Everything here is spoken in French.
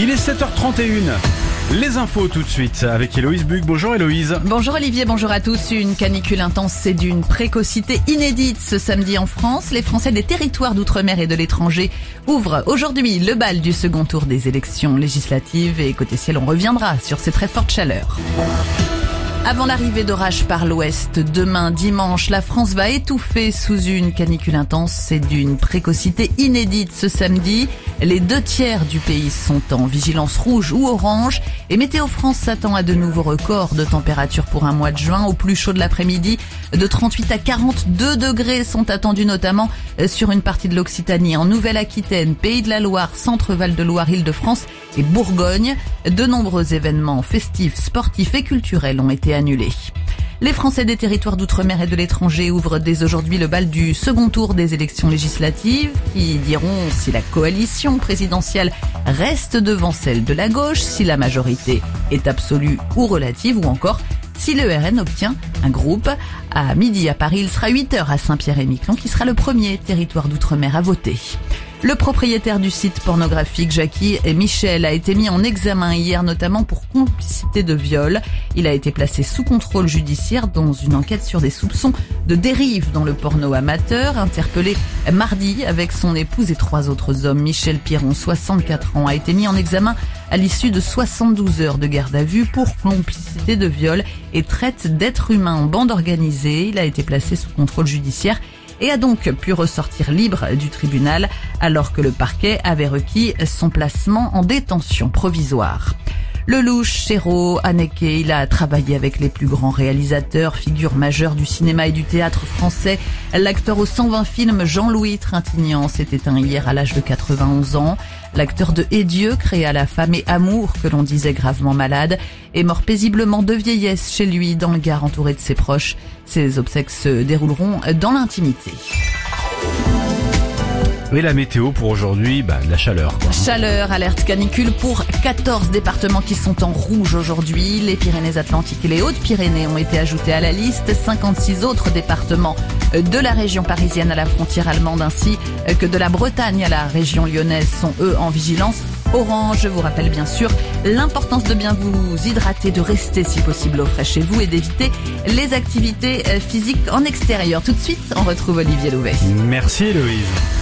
Il est 7h31. Les infos tout de suite avec Héloïse Bug. Bonjour Héloïse. Bonjour Olivier, bonjour à tous. Une canicule intense, c'est d'une précocité inédite ce samedi en France. Les Français des territoires d'outre-mer et de l'étranger ouvrent aujourd'hui le bal du second tour des élections législatives et côté ciel, on reviendra sur ces très fortes chaleurs. Avant l'arrivée d'orage par l'ouest, demain dimanche, la France va étouffer sous une canicule intense. C'est d'une précocité inédite ce samedi. Les deux tiers du pays sont en vigilance rouge ou orange. Et Météo France s'attend à de nouveaux records de température pour un mois de juin. Au plus chaud de l'après-midi, de 38 à 42 degrés sont attendus notamment sur une partie de l'Occitanie, en Nouvelle-Aquitaine, Pays de la Loire, Centre-Val de Loire, Île-de-France et Bourgogne. De nombreux événements festifs, sportifs et culturels ont été annulés. Les Français des territoires d'outre-mer et de l'étranger ouvrent dès aujourd'hui le bal du second tour des élections législatives qui diront si la coalition présidentielle reste devant celle de la gauche, si la majorité est absolue ou relative ou encore si le RN obtient un groupe. À midi à Paris, il sera 8 heures à Saint-Pierre-et-Miquelon qui sera le premier territoire d'outre-mer à voter. Le propriétaire du site pornographique Jackie et Michel a été mis en examen hier notamment pour complicité de viol. Il a été placé sous contrôle judiciaire dans une enquête sur des soupçons de dérive dans le porno amateur. Interpellé mardi avec son épouse et trois autres hommes, Michel Piron, 64 ans, a été mis en examen à l'issue de 72 heures de garde à vue pour complicité de viol et traite d'êtres humains en bande organisée. Il a été placé sous contrôle judiciaire et a donc pu ressortir libre du tribunal alors que le parquet avait requis son placement en détention provisoire. Lelouch, Chéreau, Haneke, il a travaillé avec les plus grands réalisateurs, figures majeures du cinéma et du théâtre français. L'acteur aux 120 films Jean-Louis Trintignant s'est éteint hier à l'âge de 91 ans. L'acteur de Et Dieu, créé à la femme et amour, que l'on disait gravement malade, est mort paisiblement de vieillesse chez lui, dans le Gard, entouré de ses proches. Ses obsèques se dérouleront dans l'intimité. Oui, la météo pour aujourd'hui, bah, de la chaleur. Quoi. Chaleur, alerte canicule pour 14 départements qui sont en rouge aujourd'hui. Les Pyrénées-Atlantiques et les Hautes-Pyrénées ont été ajoutés à la liste. 56 autres départements de la région parisienne à la frontière allemande ainsi que de la Bretagne à la région lyonnaise sont eux en vigilance orange. Je vous rappelle bien sûr l'importance de bien vous hydrater, de rester si possible au frais chez vous et d'éviter les activités physiques en extérieur. Tout de suite, on retrouve Olivier Louvet. Merci Héloïse.